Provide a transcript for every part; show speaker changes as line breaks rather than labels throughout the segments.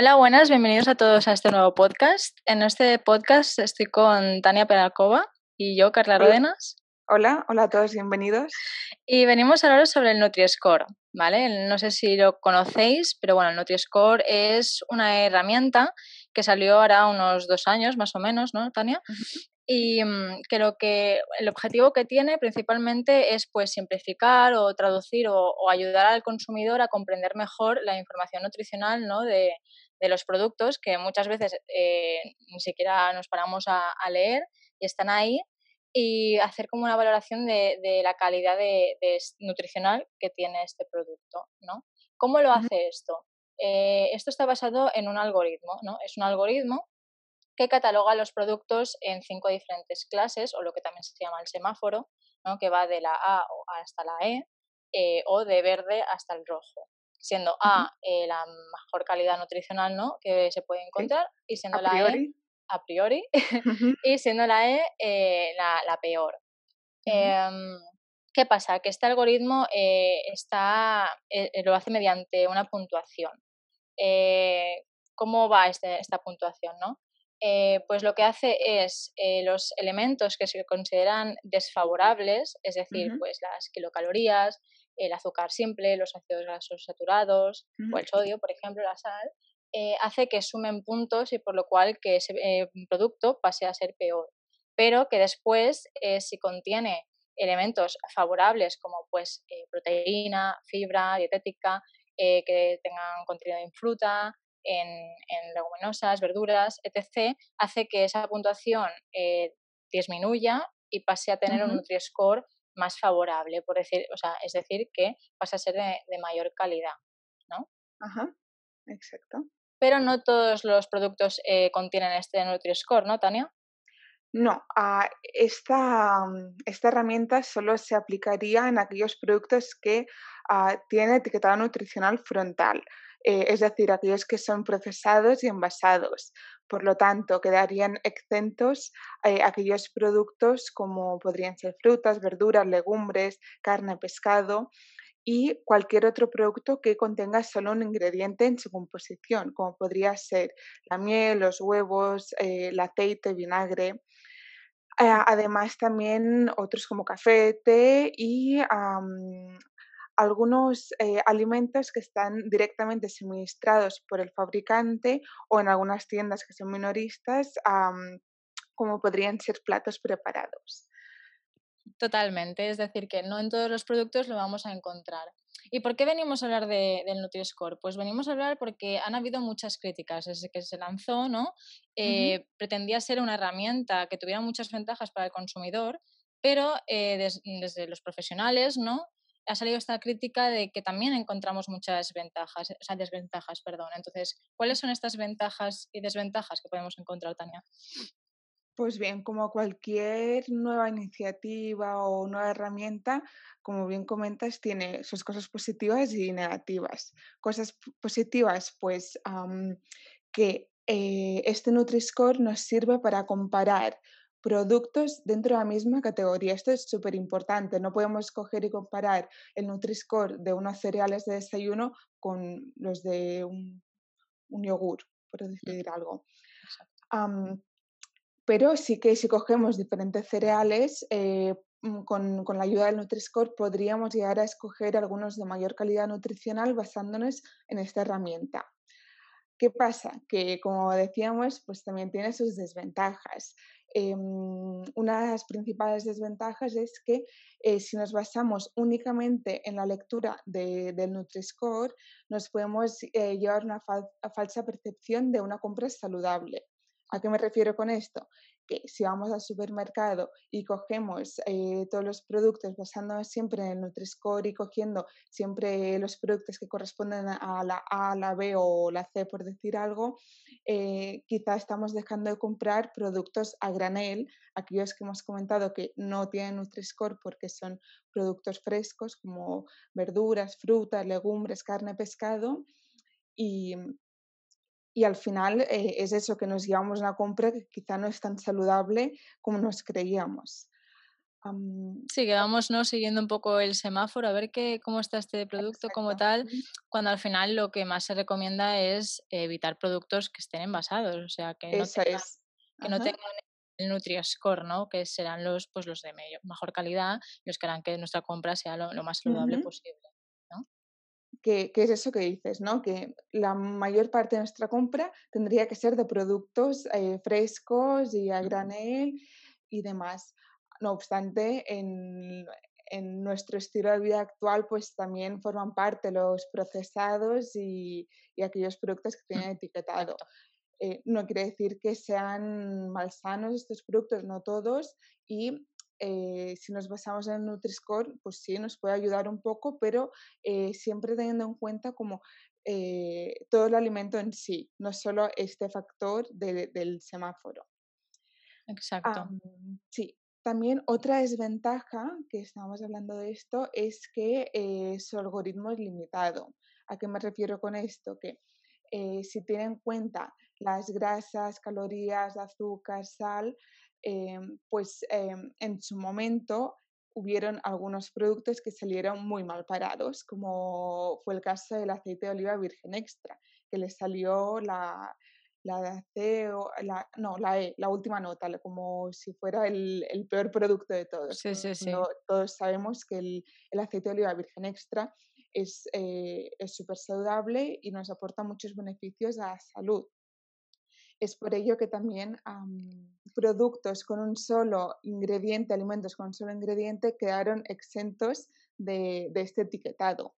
Hola, buenas, bienvenidos a todos a este nuevo podcast. En este podcast estoy con Tania Pedalcova y yo, Carla Rodenas.
Hola, hola a todos, bienvenidos.
Y venimos a hablar sobre el Nutri-Score, ¿vale? No sé si lo conocéis, pero bueno, el Nutri-Score es una herramienta que salió ahora unos dos años más o menos, ¿no, Tania? Y mm, que lo que el objetivo que tiene principalmente es pues simplificar o traducir o, ayudar al consumidor a comprender mejor la información nutricional ¿no? de, de los productos que muchas veces eh, ni siquiera nos paramos a, leer y están ahí y hacer como una valoración de, de la calidad de, nutricional que tiene este producto, ¿no? ¿Cómo lo hace esto? Eh, esto está basado en un algoritmo, ¿no? Es un algoritmo que cataloga los productos en cinco diferentes clases, o lo que también se llama el semáforo, ¿no? que va de la A hasta la E, eh, o de verde hasta el rojo. Siendo A eh, la mejor calidad nutricional ¿no? que se puede encontrar, y siendo la E a priori, y siendo la E eh, la, peor. Em, ¿Qué pasa? Que este algoritmo está, lo hace mediante una puntuación. ¿Cómo va este, esta puntuación? ¿no? Eh, pues lo que hace es eh, los elementos que se consideran desfavorables, es decir, pues las kilocalorías, el azúcar simple, los ácidos grasos saturados o el sodio, por ejemplo, la sal, eh, hace que sumen puntos y por lo cual que ese producto pase a ser peor. Pero que después, si contiene elementos favorables como pues proteína, fibra, dietética, que tengan contenido en fruta, en, leguminosas, verduras, etc., hace que esa puntuación eh, disminuya y pase a tener un Nutri-Score más favorable, por decir, o sea, es decir, que pasa a ser de, mayor calidad, ¿no?
Ajá, exacto.
Pero no todos los productos eh, contienen este Nutri-Score, ¿no, Tania?
No, ah, esta, esta, herramienta solo se aplicaría en aquellos productos que uh, tienen etiquetado nutricional frontal. Eh, es decir, aquellos que son procesados y envasados. Por lo tanto, quedarían exentos eh, aquellos productos como podrían ser frutas, verduras, legumbres, carne, pescado y cualquier otro producto que contenga solo un ingrediente en su composición, como podría ser la miel, los huevos, eh, el aceite, vinagre. además, también otros como café, té y algunos eh, alimentos que están directamente suministrados por el fabricante o en algunas tiendas que son minoristas, como podrían ser platos preparados.
Totalmente, es decir, que no en todos los productos lo vamos a encontrar. ¿Y por qué venimos a hablar de, del Nutri-Score? Pues venimos a hablar porque han habido muchas críticas desde que se lanzó, ¿no? Eh, pretendía ser una herramienta que tuviera muchas ventajas para el consumidor, pero eh, desde los profesionales, ¿no? Ha salido esta crítica de que también encontramos muchas ventajas, o sea, desventajas, perdón. Entonces, ¿cuáles son estas ventajas y desventajas que podemos encontrar, Tania?
Pues bien, como cualquier nueva iniciativa o nueva herramienta, como bien comentas, tiene sus cosas positivas y negativas. Cosas positivas, pues que eh, este Nutri-Score nos sirve para comparar productos dentro de la misma categoría. Esto es súper importante. No podemos coger y comparar el Nutri-Score de unos cereales de desayuno con los de un, yogur, por mm. decir algo. pero sí que si cogemos diferentes cereales, eh, mm, con, con, la ayuda del Nutri-Score podríamos llegar a escoger algunos de mayor calidad nutricional basándonos en esta herramienta. ¿Qué pasa? Que como decíamos, pues también tiene sus desventajas. Em, una de las principales desventajas es que eh, si nos basamos únicamente en la lectura del Nutri-Score, nos podemos eh, llevar una falsa percepción de una compra saludable. ¿A qué me refiero con esto? que si vamos al supermercado y cogemos eh, todos los productos basándonos siempre en el Nutri-Score y cogiendo siempre los productos que corresponden a la A, la B o la C, por decir algo, eh, quizá estamos dejando de comprar productos a granel, aquellos que hemos comentado que no tienen Nutri-Score porque son productos frescos como verduras, frutas, legumbres, carne, pescado. Y, y al final eh, es eso que nos llevamos una compra que quizá no es tan saludable como nos creíamos.
Sí, que vamos ¿no? siguiendo un poco el semáforo, a ver qué, cómo está este producto como tal, cuando al final lo que más se recomienda es evitar productos que estén envasados, o sea, que no tengan, que no tengan el Nutri-Score, ¿no? que serán los, pues, los de mejor calidad, los que harán que nuestra compra sea lo, más saludable posible. ¿no?
Que, es eso que dices, ¿no? Que la mayor parte de nuestra compra tendría que ser de productos eh, frescos y a granel y demás. No obstante, en, nuestro estilo de vida actual, pues también forman parte los procesados y, aquellos productos que tienen etiquetado. Eh, no quiere decir que sean malsanos estos productos, no todos, y eh, si nos basamos en Nutri-Score, pues sí, nos puede ayudar un poco, pero eh, siempre teniendo en cuenta como todo el alimento en sí, no solo este factor del semáforo.
Exacto.
sí, también otra desventaja, que estábamos hablando de esto, es que eh, su algoritmo es limitado. ¿A qué me refiero con esto? Que eh, si tiene en cuenta las grasas, calorías, azúcar, sal, em, pues en su momento hubieron algunos productos que salieron muy mal parados, como fue el caso del aceite de oliva virgen extra, que le salió la, la C o la, no, la E, la última nota, como si fuera el, peor producto de todos.
Sí, sí, sí.
Todos sabemos que el, aceite de oliva virgen extra es eh, súper saludable y nos aporta muchos beneficios a la salud. Es por ello que también productos con un solo ingrediente, alimentos con un solo ingrediente, quedaron exentos de, de este etiquetado.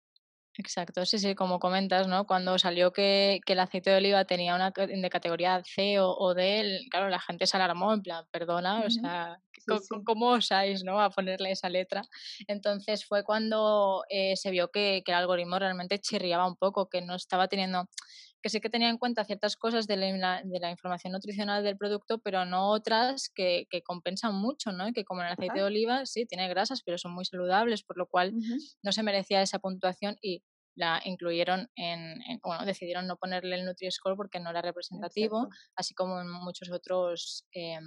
Exacto, sí, sí, como comentas, ¿no? Cuando salió que, que el aceite de oliva tenía una de categoría C o, D, claro, la gente se alarmó, en plan, perdona, o sea, ¿cómo, osáis, ¿no? A ponerle esa letra. Entonces fue cuando eh, se vio que, que el algoritmo realmente chirriaba un poco, que no estaba teniendo que sí que tenía en cuenta ciertas cosas de la, de la información nutricional del producto, pero no otras que, que compensan mucho, ¿no? que como en el aceite de oliva, sí, tiene grasas, pero son muy saludables, por lo cual no se merecía esa puntuación y la incluyeron en, bueno, decidieron no ponerle el Nutri-Score porque no era representativo, así como en muchos otros em,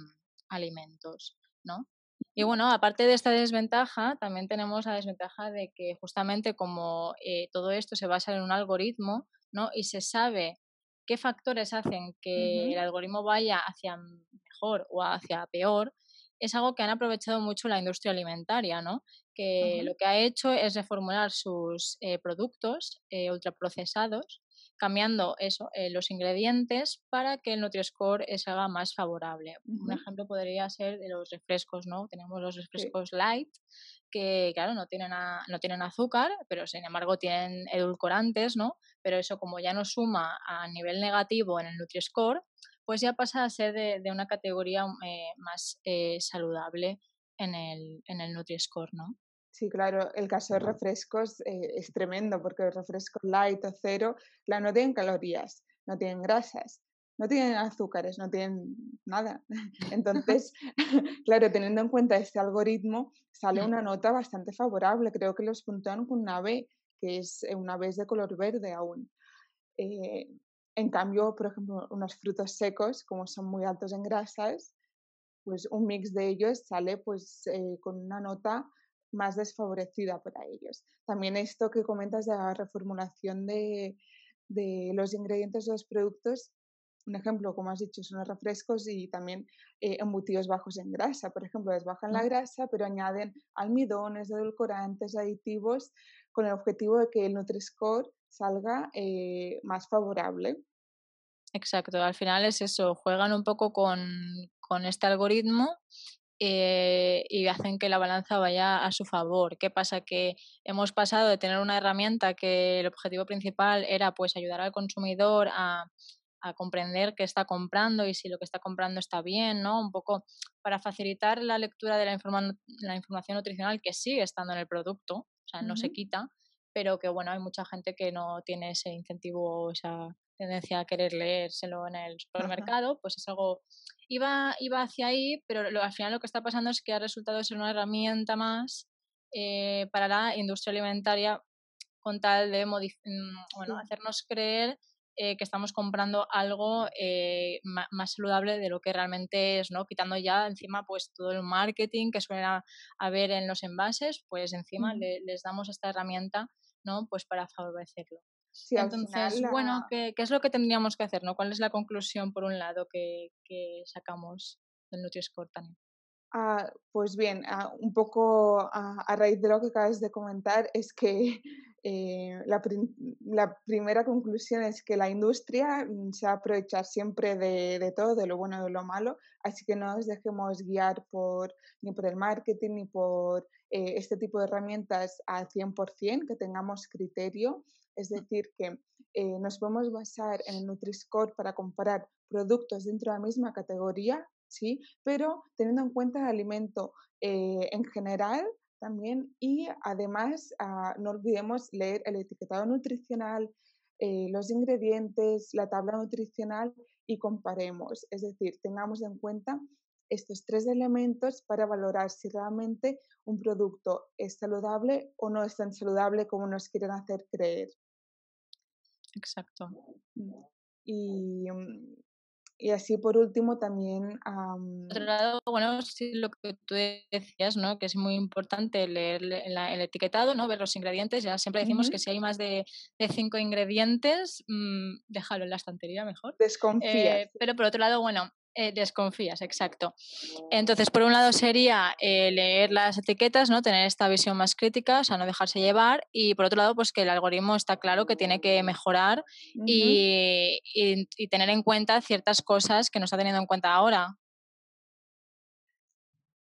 alimentos, ¿no? Y bueno, aparte de esta desventaja, también tenemos la desventaja de que justamente como eh, todo esto se basa en un algoritmo, ¿no? Y se sabe qué factores hacen que el algoritmo vaya hacia mejor o hacia peor, es algo que han aprovechado mucho la industria alimentaria, ¿no? Que lo que ha hecho es reformular sus eh, productos eh, ultraprocesados, cambiando eso, eh, los ingredientes para que el Nutri-Score se haga más favorable. Un ejemplo podría ser de los refrescos, ¿no? Tenemos los refrescos light, que claro, no tienen, no tienen azúcar, pero sin embargo tienen edulcorantes, ¿no? Pero eso como ya no suma a nivel negativo en el Nutri-Score, pues ya pasa a ser de, una categoría eh, más eh, saludable en el, en el Nutri-Score, ¿no?
Sí, claro, el caso de refrescos eh, es tremendo porque los refrescos light o cero, la no tienen calorías, no tienen grasas, no tienen azúcares, no tienen nada. Entonces, claro, teniendo en cuenta este algoritmo, sale una nota bastante favorable. Creo que los puntúan con una B, que es eh, una B de color verde aún. Eh, en cambio, por ejemplo, unos frutos secos, como son muy altos en grasas, pues un mix de ellos sale pues eh, con una nota más desfavorecida para ellos. También esto que comentas de la reformulación de, de los ingredientes de los productos un ejemplo, como has dicho, son los refrescos y también eh, embutidos bajos en grasa. Por ejemplo, les bajan la grasa, pero añaden almidones, edulcorantes, aditivos, con el objetivo de que el Nutri-Score salga eh, más favorable.
Exacto, al final es eso, juegan un poco con, este algoritmo eh, y hacen que la balanza vaya a su favor. ¿Qué pasa? Que hemos pasado de tener una herramienta que el objetivo principal era pues ayudar al consumidor a a comprender qué está comprando y si lo que está comprando está bien, ¿no? Un poco para facilitar la lectura de la, la información nutricional que sigue estando en el producto, o sea, no se quita, pero que bueno, hay mucha gente que no tiene ese incentivo o esa tendencia a querer leérselo en el supermercado, pues es algo, iba, iba hacia ahí, pero al final lo que está pasando es que ha resultado ser una herramienta más eh, para la industria alimentaria con tal de mm, bueno, hacernos creer eh, que estamos comprando algo eh, más saludable de lo que realmente es, ¿no? Quitando ya encima pues todo el marketing que suele haber en los envases, pues encima les damos esta herramienta, ¿no? Pues para favorecerlo. Entonces, bueno, ¿qué, es lo que tendríamos que hacer? ¿no? ¿Cuál es la conclusión, por un lado, que, sacamos del Nutri-Score,
Ah, pues bien, ah, un poco a, raíz de lo que acabas de comentar, es que eh, la, primera conclusión es que la industria mm, se va a aprovechar siempre de, todo, de lo bueno y de lo malo, así que no nos dejemos guiar por, ni por el marketing ni por eh, este tipo de herramientas al 100%, que tengamos criterio, es decir, que eh, nos podemos basar en el Nutri-Score para comparar productos dentro de la misma categoría ¿sí? Pero teniendo en cuenta el alimento eh, en general también y además ah, no olvidemos leer el etiquetado nutricional, eh, los ingredientes, la tabla nutricional y comparemos. Es decir, tengamos en cuenta estos tres elementos para valorar si realmente un producto es saludable o no es tan saludable como nos quieren hacer creer.
Exacto.
Y mm, y así por último también...
Por otro lado, bueno, sí, lo que tú decías, ¿no? Que es muy importante leer el etiquetado, ¿no? Ver los ingredientes. Ya siempre decimos que si hay más de, cinco ingredientes, mmm, déjalo en la estantería mejor.
Desconfía.
Eh, pero por otro lado, bueno, eh, desconfías, exacto. Entonces, por un lado sería eh, leer las etiquetas, ¿no? Tener esta visión más crítica, o sea, no dejarse llevar. Y por otro lado, pues que el algoritmo está claro que tiene que mejorar y, tener en cuenta ciertas cosas que no está teniendo en cuenta ahora.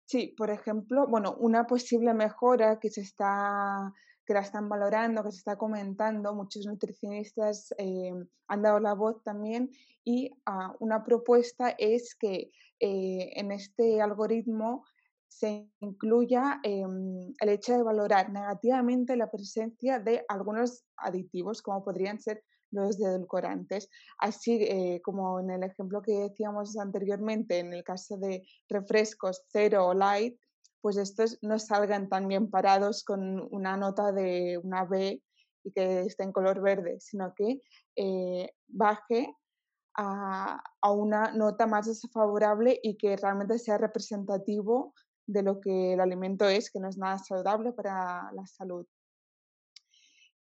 Sí, por ejemplo, bueno, una posible mejora que se está que la están valorando, que se está comentando, muchos nutricionistas eh, han dado la voz también y ah, una propuesta es que eh, en este algoritmo se incluya em, el hecho de valorar negativamente la presencia de algunos aditivos, como podrían ser los edulcorantes. Así eh, como en el ejemplo que decíamos anteriormente, en el caso de refrescos cero o light, pues estos no salgan tan bien parados con una nota de una B y que esté en color verde, sino que eh, baje a, una nota más desfavorable y que realmente sea representativo de lo que el alimento es, que no es nada saludable para la salud.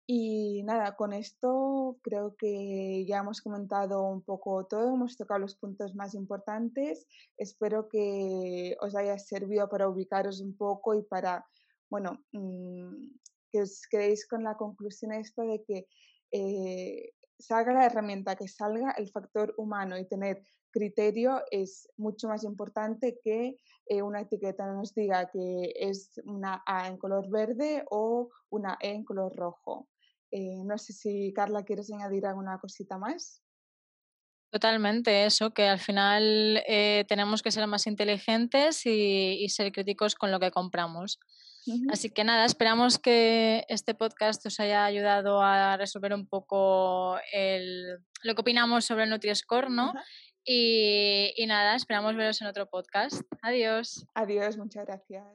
Y nada, con esto creo que ya hemos comentado un poco todo, hemos tocado los puntos más importantes. Espero que os haya servido para ubicaros un poco y para, bueno, mm, que os quedéis con la conclusión esta de que eh, salga la herramienta que salga, el factor humano y tener criterio es mucho más importante que eh, una etiqueta nos diga que es una A en color verde o una E en color rojo. Eh, no sé si Carla quieres añadir alguna cosita más.
Totalmente, eso, que al final eh, tenemos que ser más inteligentes y, ser críticos con lo que compramos. Así que nada, esperamos que este podcast os haya ayudado a resolver un poco lo que opinamos sobre el Nutri-Score, ¿no? y, y nada, esperamos veros en otro podcast. Adiós.
Adiós, muchas gracias.